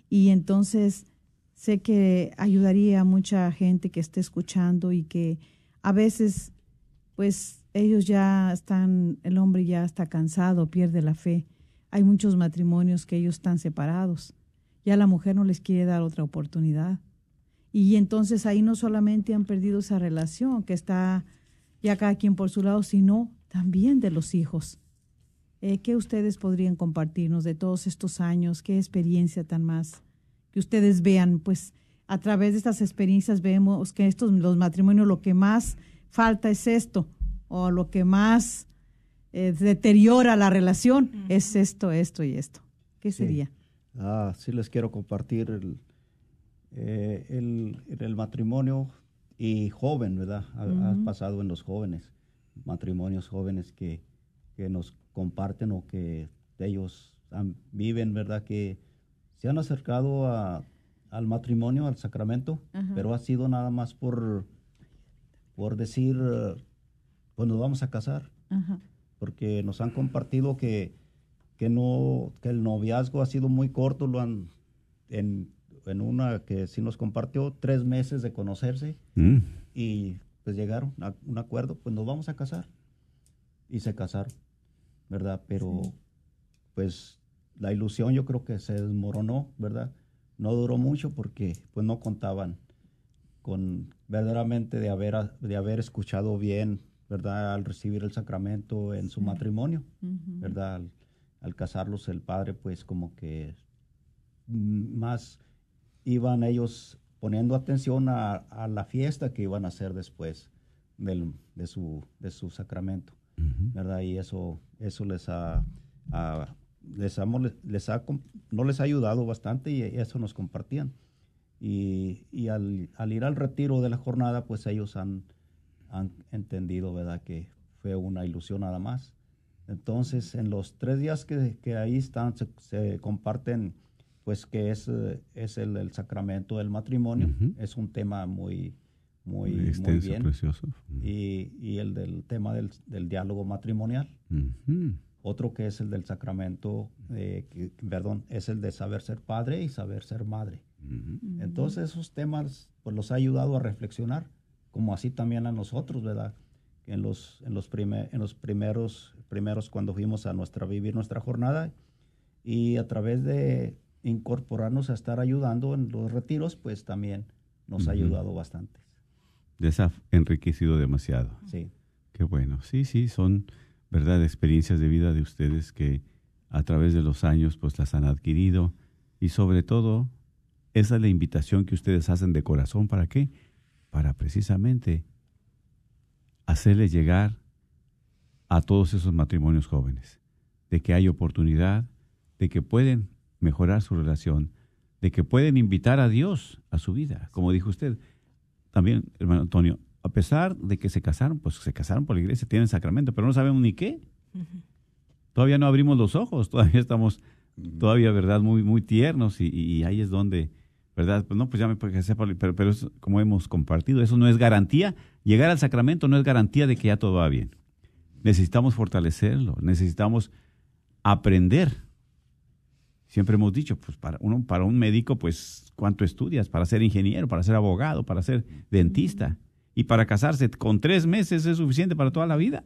y entonces sé que ayudaría a mucha gente que esté escuchando y que a veces pues ellos ya están, el hombre ya está cansado, pierde la fe. Hay muchos matrimonios que ellos están separados. Ya la mujer no les quiere dar otra oportunidad. Y entonces ahí no solamente han perdido esa relación, que está ya cada quien por su lado, sino también de los hijos. Eh, ¿Qué ustedes podrían compartirnos de todos estos años? ¿Qué experiencia tan más? Que ustedes vean, pues a través de estas experiencias vemos que estos los matrimonios lo que más falta es esto, o lo que más eh, deteriora la relación es esto, esto y esto. ¿Qué sería? Ah, sí les quiero compartir el, eh, el, matrimonio y joven, ¿verdad? Ha, pasado en los jóvenes, matrimonios jóvenes que, que nos comparten o que ellos viven, ¿verdad? Que se han acercado a, al matrimonio, al sacramento, pero ha sido nada más por, por decir, pues nos vamos a casar. Porque nos han compartido que, que, no, que el noviazgo ha sido muy corto, lo han, en, en una que sí nos compartió, tres meses de conocerse mm. y pues llegaron a un acuerdo, pues nos vamos a casar. Y se casaron, ¿verdad? Pero pues la ilusión yo creo que se desmoronó, ¿verdad? No duró mucho porque pues no contaban con verdaderamente de haber, de haber escuchado bien ¿verdad? Al recibir el sacramento en su matrimonio, ¿verdad? Al, casarlos el padre, pues como que más iban ellos poniendo atención a, la fiesta que iban a hacer después del, de, su, de su sacramento, ¿verdad? Y eso, eso les ha, les, les ha, no les ha ayudado bastante y eso nos compartían. Y, y al, al, ir al retiro de la jornada, pues ellos han, han entendido, ¿verdad?, que fue una ilusión nada más. Entonces, en los tres días que, que ahí están, se, comparten, pues, que es, es el, sacramento del matrimonio. Es un tema muy, muy, muy, bien. Precioso. Y, y, el del tema del, del diálogo matrimonial. Otro que es el del sacramento, eh, perdón, es el de saber ser padre y saber ser madre. Entonces, esos temas, pues, los ha ayudado a reflexionar como así también a nosotros, ¿verdad? en los, en los, prime- en los primeros, primeros cuando fuimos a nuestra, vivir nuestra jornada y a través de incorporarnos a estar ayudando en los retiros, pues también nos ha ayudado bastante. Les ha enriquecido demasiado. Sí. Qué bueno. Sí, sí, son, ¿verdad?, experiencias de vida de ustedes que a través de los años pues las han adquirido y sobre todo esa es la invitación que ustedes hacen de corazón. ¿Para qué? Para precisamente hacerles llegar a todos esos matrimonios jóvenes de que hay oportunidad, de que pueden mejorar su relación, de que pueden invitar a Dios a su vida, como dijo usted. También, hermano Antonio, a pesar de que se casaron, pues se casaron por la iglesia, tienen sacramento, pero no sabemos ni qué. Todavía no abrimos los ojos, [LAUGHS] todavía estamos, todavía, ¿verdad? Muy, muy tiernos y, y ahí es donde, ¿verdad? Pues no, pues ya me por- pero, pero es como hemos compartido, eso no es garantía. Llegar al sacramento no es garantía de que ya todo va bien. Necesitamos fortalecerlo, necesitamos aprender. Siempre hemos dicho, pues para uno, para un médico, pues, ¿cuánto estudias? Para ser ingeniero, para ser abogado, para ser dentista. Y para casarse con tres meses es suficiente para toda la vida.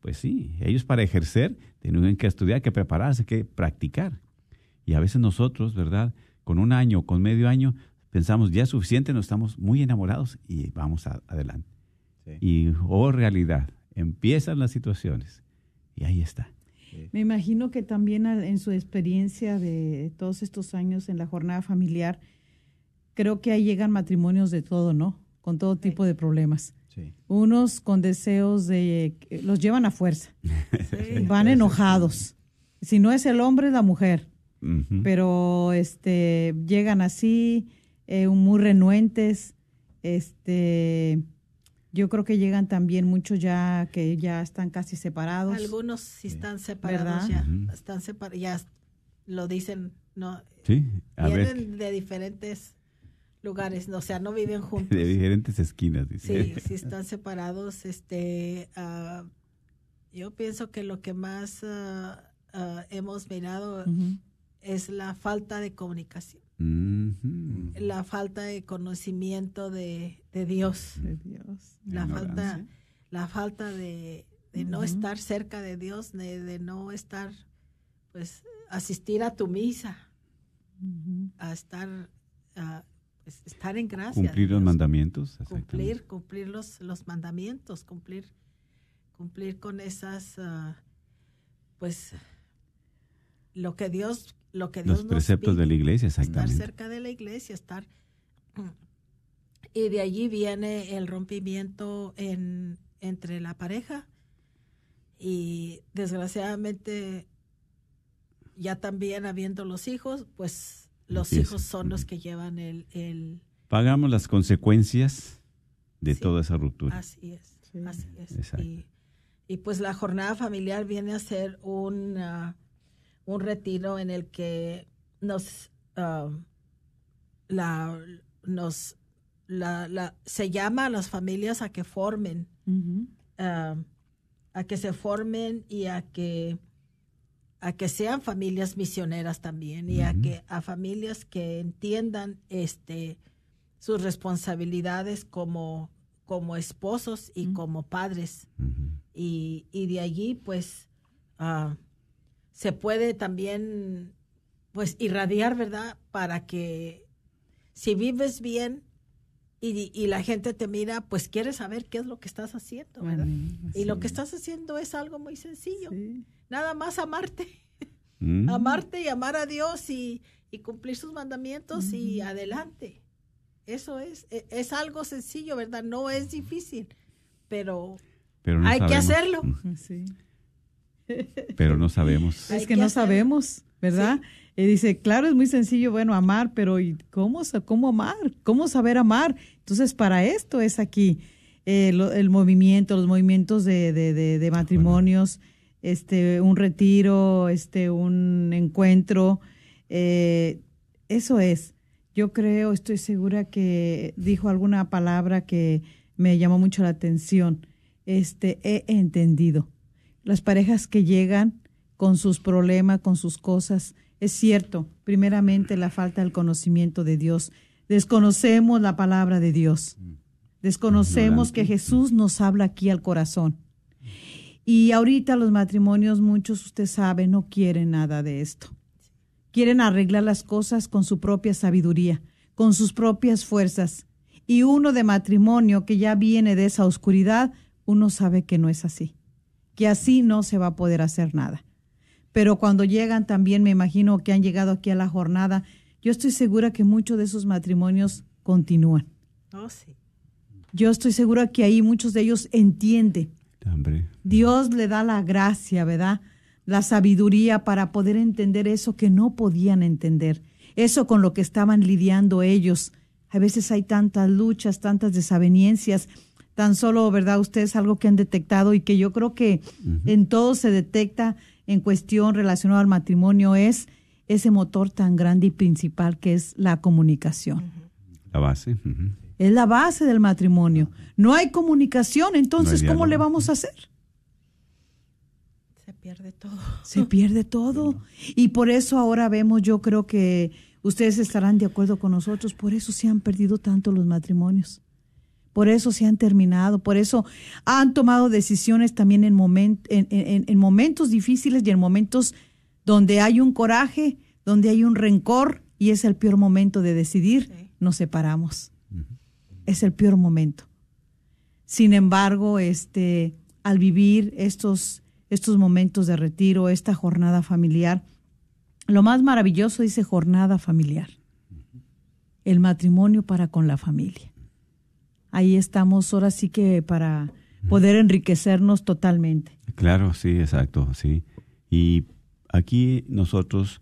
Pues sí, ellos para ejercer tienen que estudiar, que prepararse, que practicar. Y a veces nosotros, ¿verdad? Con un año, con medio año, pensamos ya es suficiente, nos estamos muy enamorados y vamos a- adelante. Y, oh realidad, empiezan las situaciones. Y ahí está. Me imagino que también en su experiencia de todos estos años en la jornada familiar, creo que ahí llegan matrimonios de todo, ¿no? Con todo tipo de problemas. Sí. Unos con deseos de... los llevan a fuerza. [LAUGHS] Van enojados. Si no es el hombre, es la mujer. Pero este llegan así, eh, muy renuentes. Este, yo creo que llegan también muchos ya que ya están casi separados. Algunos sí están separados ¿Verdad? ya, están separados, ya lo dicen, no, Sí, a ver, vienen de diferentes lugares, o sea, no viven [LAUGHS] juntos. de diferentes esquinas, dice. Sí, sí están separados. Este, ah, yo pienso que lo que más ah, ah, hemos mirado. Es la falta de comunicación, la falta de conocimiento de, de Dios, De Dios. la falta, la falta de, de no estar cerca de Dios, de, de no estar, pues, asistir a tu misa, a estar, ah, pues, estar en gracia. Cumplir los mandamientos. cumplir, cumplir los, los mandamientos, cumplir, cumplir con esas, ah, pues, lo que Dios, lo que Dios Los nos preceptos pide, de la iglesia, estar exactamente. cerca de la iglesia, estar, y de allí viene el rompimiento en, entre la pareja y desgraciadamente ya también habiendo los hijos, pues los Empieza. hijos son los que llevan el, el Pagamos las consecuencias de Sí. toda esa ruptura. Así es, Sí. así es. Exacto. Y, y pues la jornada familiar viene a ser un, ah, un retiro en el que nos, ah, la, nos la, la- se llama a las familias a que formen, ah, a que se formen y a que a que sean familias misioneras también y a que a familias que entiendan este sus responsabilidades como como esposos y como padres. Y, y de allí pues ah, se puede también pues irradiar verdad para que si vives bien y, y la gente te mira pues quiere saber qué es lo que estás haciendo verdad y lo que es. estás haciendo es algo muy sencillo Sí. nada más amarte Mm. amarte y amar a Dios y, y cumplir sus mandamientos y Ujú. adelante eso es e- es algo sencillo verdad no es difícil pero Pero no hay que hacerlo. Mm. Sí. Pero no sabemos. [LAUGHS] Es que no sabemos, ¿verdad? Y dice, claro, es muy sencillo, bueno, amar, pero ¿y cómo, cómo amar? ¿Cómo saber amar? Entonces, para esto es aquí eh, lo- el movimiento, los movimientos de, de- de- de matrimonios, este, un retiro, este, un encuentro. eh, eso es. Yo creo, estoy segura que dijo alguna palabra que me llamó mucho la atención. Este, he entendido las parejas que llegan con sus problemas, con sus cosas. Es cierto, primeramente la falta del conocimiento de Dios. Desconocemos la palabra de Dios. Desconocemos que Jesús nos habla aquí al corazón. Y ahorita los matrimonios, muchos, usted sabe, no quieren nada de esto. Quieren arreglar las cosas con su propia sabiduría, con sus propias fuerzas. Y uno de matrimonio que ya viene de esa oscuridad, uno sabe que no es así, que así no se va a poder hacer nada. Pero cuando llegan también, me imagino que han llegado aquí a la jornada, yo estoy segura que muchos de esos matrimonios continúan. Oh, sí. Yo estoy segura que ahí muchos de ellos entienden. Dios le da la gracia, ¿verdad? La sabiduría para poder entender eso que no podían entender, eso con lo que estaban lidiando ellos. A veces hay tantas luchas, tantas desavenencias, tan solo, ¿verdad? Ustedes algo que han detectado y que yo creo que en todo se detecta en cuestión relacionada al matrimonio es ese motor tan grande y principal que es la comunicación. La base. Es la base del matrimonio. No hay comunicación, entonces, ¿cómo le vamos a hacer? Se pierde todo. Se pierde todo. Y por eso ahora vemos, yo creo que ustedes estarán de acuerdo con nosotros, por eso se han perdido tanto los matrimonios. Por eso se han terminado, por eso han tomado decisiones también en, en, momentos difíciles y en momentos donde hay un coraje, donde hay un rencor y es el peor momento de decidir, nos separamos es el peor momento. Sin embargo, este, al vivir estos, estos momentos de retiro, esta jornada familiar, lo más maravilloso dice jornada familiar. El matrimonio para con la familia. Ahí estamos ahora sí que para poder enriquecernos totalmente. Claro, sí, exacto, sí. Y aquí nosotros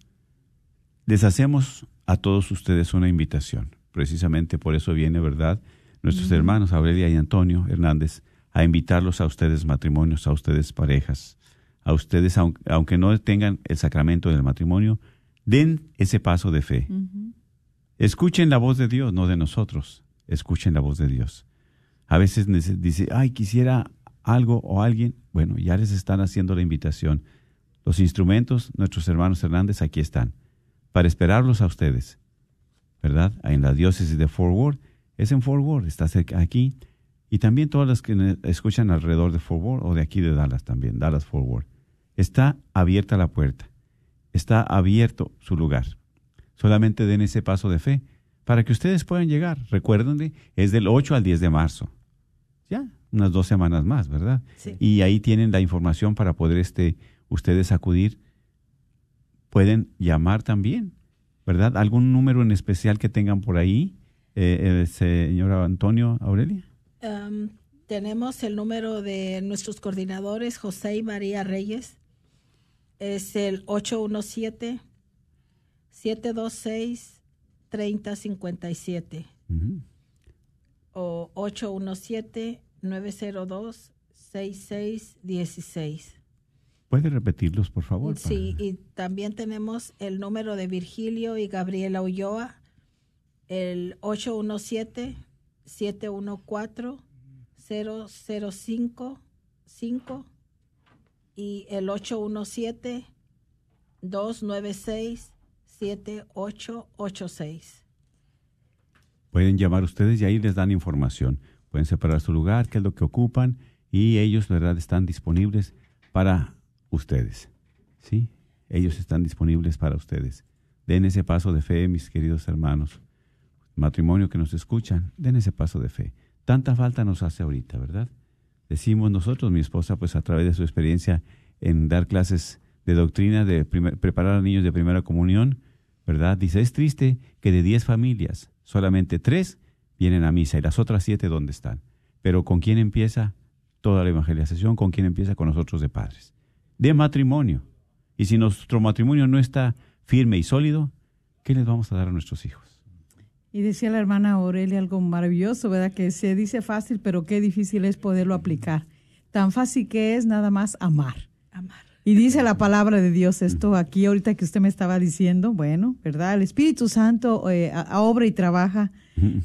les hacemos a todos ustedes una invitación. Precisamente por eso viene, ¿verdad? nuestros hermanos Aurelia y Antonio Hernández a invitarlos a ustedes matrimonios, a ustedes parejas, a ustedes, aunque no tengan el sacramento del matrimonio, den ese paso de fe. Escuchen la voz de Dios, no de nosotros. Escuchen la voz de Dios. A veces dice, ay, quisiera algo o alguien. Bueno, ya les están haciendo la invitación. Los instrumentos, nuestros hermanos Hernández, aquí están, para esperarlos a ustedes, ¿verdad? En la diócesis de Forward es en Fort Worth, está cerca aquí. Y también todas las que escuchan alrededor de Fort Worth o de aquí de Dallas también, Dallas Fort Worth. Está abierta la puerta. Está abierto su lugar. Solamente den ese paso de fe para que ustedes puedan llegar. Recuerden, es del 8 al 10 de marzo. Ya, unas dos semanas más, ¿verdad? Y ahí tienen la información para poder este, ustedes acudir. Pueden llamar también, ¿verdad? ¿Algún número en especial que tengan por ahí? eh, el señor Antonio Aurelia? Um, tenemos el número de nuestros coordinadores, José y María Reyes. Es el 817-726-3057. O 817-902-6616. ¿Puede repetirlos, por favor? Sí, y también tenemos el número de Virgilio y Gabriela Ulloa, el 817-714-0055 y el 817-296-7886. Pueden llamar ustedes y ahí les dan información. Pueden separar su lugar, qué es lo que ocupan y ellos, verdad, están disponibles para ustedes. ¿Sí? Ellos están disponibles para ustedes. Den ese paso de fe, mis queridos hermanos matrimonio que nos escuchan, den ese paso de fe. Tanta falta nos hace ahorita, ¿verdad? Decimos nosotros, mi esposa, pues a través de su experiencia en dar clases de doctrina, de preparar a niños de primera comunión, ¿verdad? Dice, es triste que de 10 familias, solamente tres vienen a misa y las otras siete, ¿dónde están? Pero ¿con quién empieza toda la evangelización? ¿Con quién empieza? Con nosotros de padres. De matrimonio. Y si nuestro matrimonio no está firme y sólido, ¿qué les vamos a dar a nuestros hijos? Y decía la hermana Aurelia algo maravilloso, ¿verdad? Que se dice fácil, pero qué difícil es poderlo aplicar. Tan fácil que es nada más amar. Amar. Y dice la palabra de Dios esto aquí ahorita que usted me estaba diciendo, bueno, ¿verdad? El Espíritu Santo eh, obra y trabaja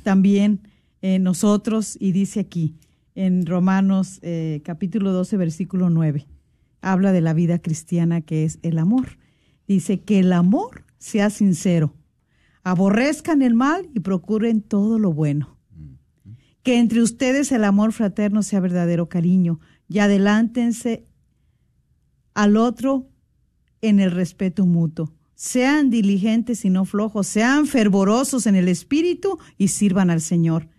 también en nosotros y dice aquí en Romanos eh, capítulo 12 versículo 9, habla de la vida cristiana que es el amor. Dice que el amor sea sincero aborrezcan el mal y procuren todo lo bueno. Que entre ustedes el amor fraterno sea verdadero cariño y adelántense al otro en el respeto mutuo. Sean diligentes y no flojos, sean fervorosos en el espíritu y sirvan al Señor.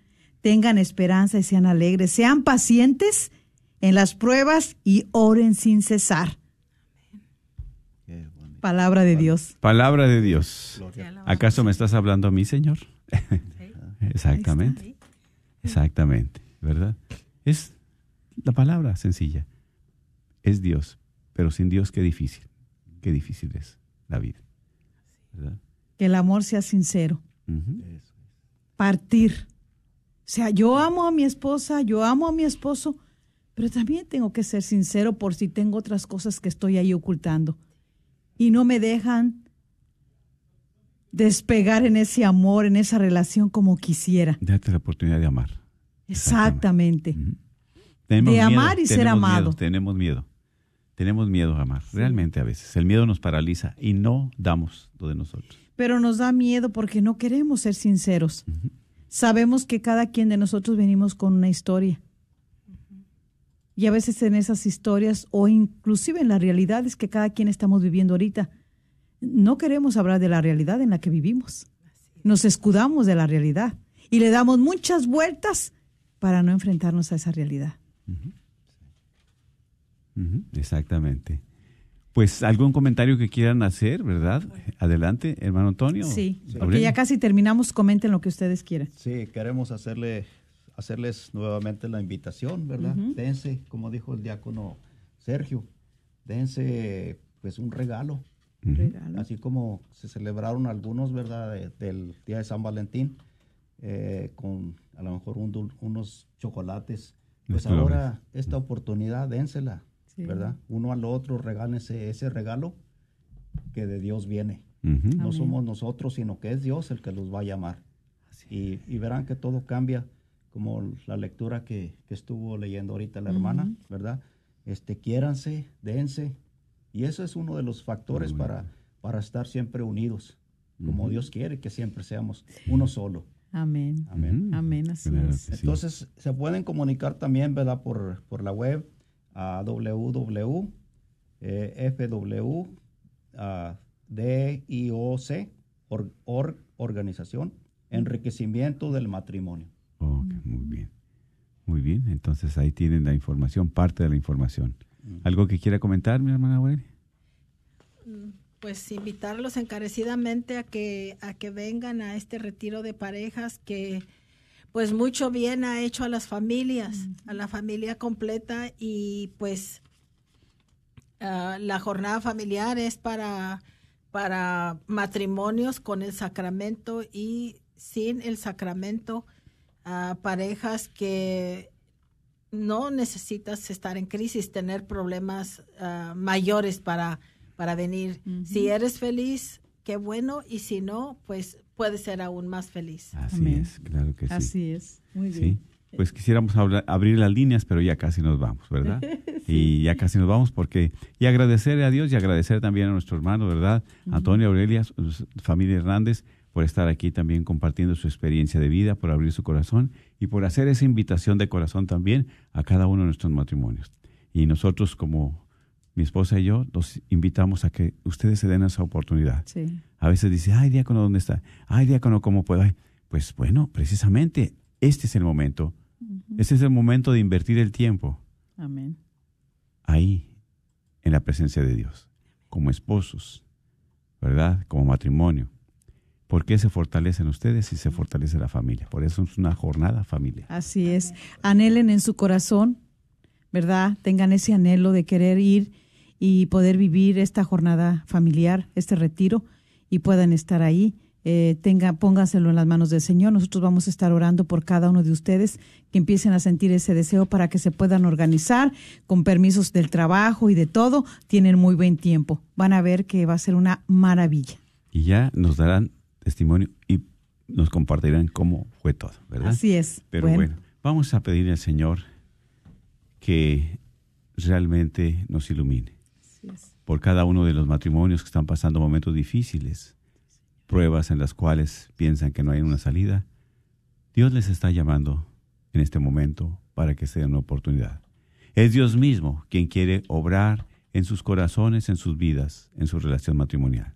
Tengan esperanza y sean alegres, sean pacientes en las pruebas y oren sin cesar. Palabra de Dios. Palabra de Dios. ¿Acaso me estás hablando a mí, Señor? [LAUGHS] Exactamente. Exactamente, ¿verdad? Es la palabra sencilla. Es Dios, pero sin Dios qué difícil. Qué difícil es la vida. ¿verdad? Que el amor sea sincero. Partir. O sea, yo amo a mi esposa, yo amo a mi esposo, pero también tengo que ser sincero por si tengo otras cosas que estoy ahí ocultando. Y no me dejan despegar en ese amor, en esa relación como quisiera. Date la oportunidad de amar. Exactamente. De miedo, amar y ser amado. miedo, tenemos miedo. Tenemos miedo a amar. Realmente a veces. El miedo nos paraliza y no damos lo de nosotros. Pero nos da miedo porque no queremos ser sinceros. Sabemos que cada quien de nosotros venimos con una historia. Y a veces en esas historias o inclusive en las realidades que cada quien estamos viviendo ahorita, no queremos hablar de la realidad en la que vivimos. Nos escudamos de la realidad y le damos muchas vueltas para no enfrentarnos a esa realidad. Exactamente. Pues algún comentario que quieran hacer, ¿verdad? Adelante, hermano Antonio. Sí, porque ya casi terminamos, comenten lo que ustedes quieran. Sí, queremos hacerle, hacerles nuevamente la invitación, ¿verdad? Dense, como dijo el diácono Sergio, dense pues un regalo. Regalo. Así como se celebraron algunos, ¿verdad? de- del día de San Valentín, eh, con a lo mejor un dul- unos chocolates. Pues Las flores. ahora esta oportunidad, dénsela, Sí. ¿verdad? Uno al otro, regálense ese regalo que de Dios viene. No Amén. somos nosotros, sino que es Dios el que los va a llamar. Y, y verán que todo cambia, como la lectura que, que estuvo leyendo ahorita la hermana. ¿verdad? Este, quiéranse, dense. Y eso es uno de los factores para, para estar siempre unidos, como. Dios quiere que siempre seamos uno solo. Amén. Amén. Amén, así es. Entonces, se pueden comunicar también, ¿verdad? Por, por la web a www.fw.dioc, or, org, organización, enriquecimiento del matrimonio. Ok, muy bien. Muy bien, entonces ahí tienen la información, parte de la información. ¿Algo que quiera comentar, mi hermana Aurelia? pues invitarlos encarecidamente a que a que vengan a este retiro de parejas que pues mucho bien ha hecho a las familias, a la familia completa y pues ah, la jornada familiar es para para matrimonios con el sacramento y sin el sacramento a parejas que no necesitas estar en crisis, tener problemas ah, mayores para, para venir. Si eres feliz, qué bueno, y si no, pues puedes ser aún más feliz. Así Amén. es, claro que sí. Así es. Muy bien. Sí, pues quisiéramos hablar- abrir las líneas, pero ya casi nos vamos, ¿verdad? [LAUGHS] Y ya casi nos vamos porque, y agradecer a Dios y agradecer también a nuestro hermano, ¿verdad? Antonio Aurelia, familia Hernández, por estar aquí también compartiendo su experiencia de vida, por abrir su corazón y por hacer esa invitación de corazón también a cada uno de nuestros matrimonios. Y nosotros como mi esposa y yo los invitamos a que ustedes se den esa oportunidad. Sí. A veces dice, ay, diácono, ¿dónde está? Ay, diácono, ¿cómo puedo? Ay, pues bueno, precisamente este es el momento. Este es el momento de invertir el tiempo Amén. ahí, en la presencia de Dios, como esposos, ¿verdad? Como matrimonio. ¿Por qué se fortalecen ustedes y se fortalece la familia? Por eso es una jornada familiar. Así es. Anhelen en su corazón, ¿verdad? Tengan ese anhelo de querer ir y poder vivir esta jornada familiar, este retiro, y puedan estar ahí. Eh, tenga, pónganselo en las manos del Señor. Nosotros vamos a estar orando por cada uno de ustedes que empiecen a sentir ese deseo para que se puedan organizar con permisos del trabajo y de todo. Tienen muy buen tiempo. Van a ver que va a ser una maravilla. Y ya nos darán testimonio y nos compartirán cómo fue todo, ¿verdad? Así es. Pero Bueno. bueno, vamos a pedirle al Señor que realmente nos ilumine Así es. Por cada uno de los matrimonios que están pasando momentos difíciles, pruebas en las cuales piensan que no hay una salida. Dios les está llamando en este momento para que se den una oportunidad. Es Dios mismo quien quiere obrar en sus corazones, en sus vidas, en su relación matrimonial.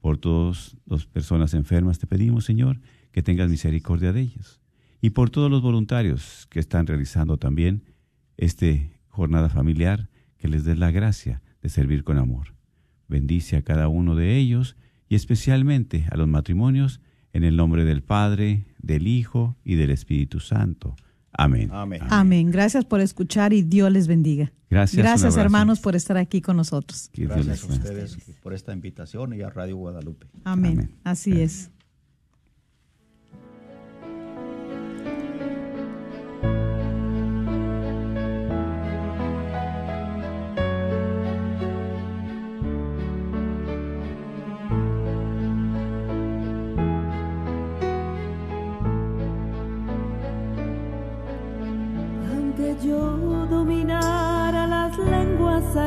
Por todas las personas enfermas te pedimos, Señor, que tengas misericordia de ellos. Y por todos los voluntarios que están realizando también esta jornada familiar, que les des la gracia de servir con amor. Bendice a cada uno de ellos y especialmente a los matrimonios en el nombre del Padre, del Hijo y del Espíritu Santo. Amén. Amén. Gracias por escuchar y Dios les bendiga. Gracias. Gracias, hermanos, por estar aquí con nosotros. Gracias a ustedes por esta invitación y a Radio Guadalupe. Amén. Así es.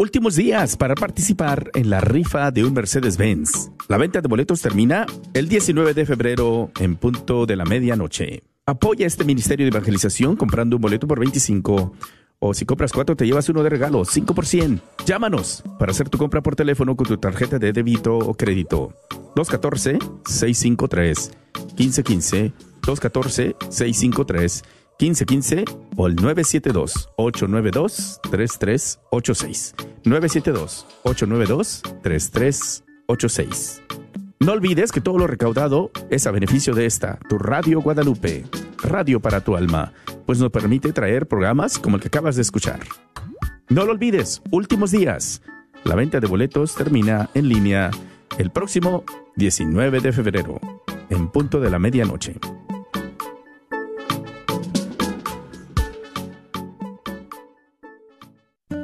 Últimos días para participar en la rifa de un Mercedes-Benz. La venta de boletos termina el 19 de febrero en punto de la medianoche. Apoya este ministerio de evangelización comprando un boleto por 25 o si compras cuatro te llevas uno de regalo, 5 por 100. Llámanos para hacer tu compra por teléfono con tu tarjeta de débito o crédito. 214-653-1515, 214-653-1515 o el 972-892-3386. 972-892-3386. No olvides que todo lo recaudado es a beneficio de esta, tu Radio Guadalupe, radio para tu alma, pues nos permite traer programas como el que acabas de escuchar. No lo olvides, últimos días. La venta de boletos termina en línea el próximo 19 de febrero, en punto de la medianoche.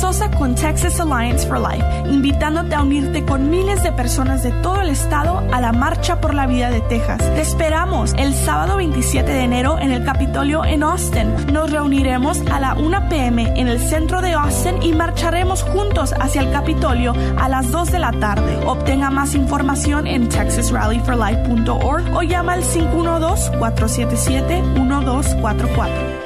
Sosa con Texas Alliance for Life, invitándote a unirte con miles de personas de todo el estado a la Marcha por la Vida de Texas. Te esperamos el sábado 27 de enero en el Capitolio en Austin. Nos reuniremos a la 1 pm en el centro de Austin y marcharemos juntos hacia el Capitolio a las 2 de la tarde. Obtenga más información en texasrallyforlife.org o llama al 512-477-1244.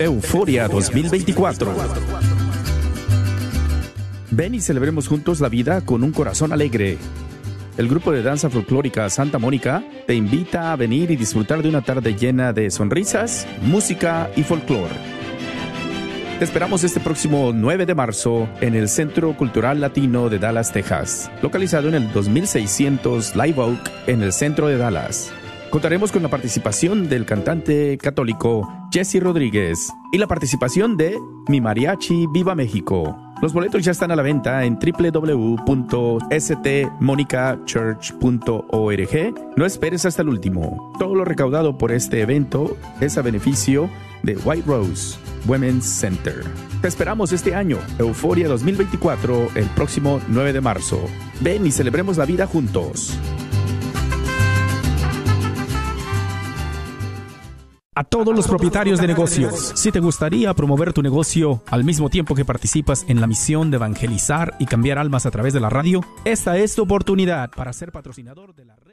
Euforia 2024. Ven y celebremos juntos la vida con un corazón alegre. El grupo de danza folclórica Santa Mónica te invita a venir y disfrutar de una tarde llena de sonrisas, música y folclore. Te esperamos este próximo 9 de marzo en el Centro Cultural Latino de Dallas, Texas, localizado en el 2600 Live Oak en el centro de Dallas. Contaremos con la participación del cantante católico Jesse Rodríguez y la participación de Mi Mariachi Viva México. Los boletos ya están a la venta en www.stmonicachurch.org. No esperes hasta el último. Todo lo recaudado por este evento es a beneficio de White Rose Women's Center. Te esperamos este año, Euforia 2024, el próximo 9 de marzo. Ven y celebremos la vida juntos. A todos los propietarios de negocios, si te gustaría promover tu negocio al mismo tiempo que participas en la misión de evangelizar y cambiar almas a través de la radio, esta es tu oportunidad para ser patrocinador de la red.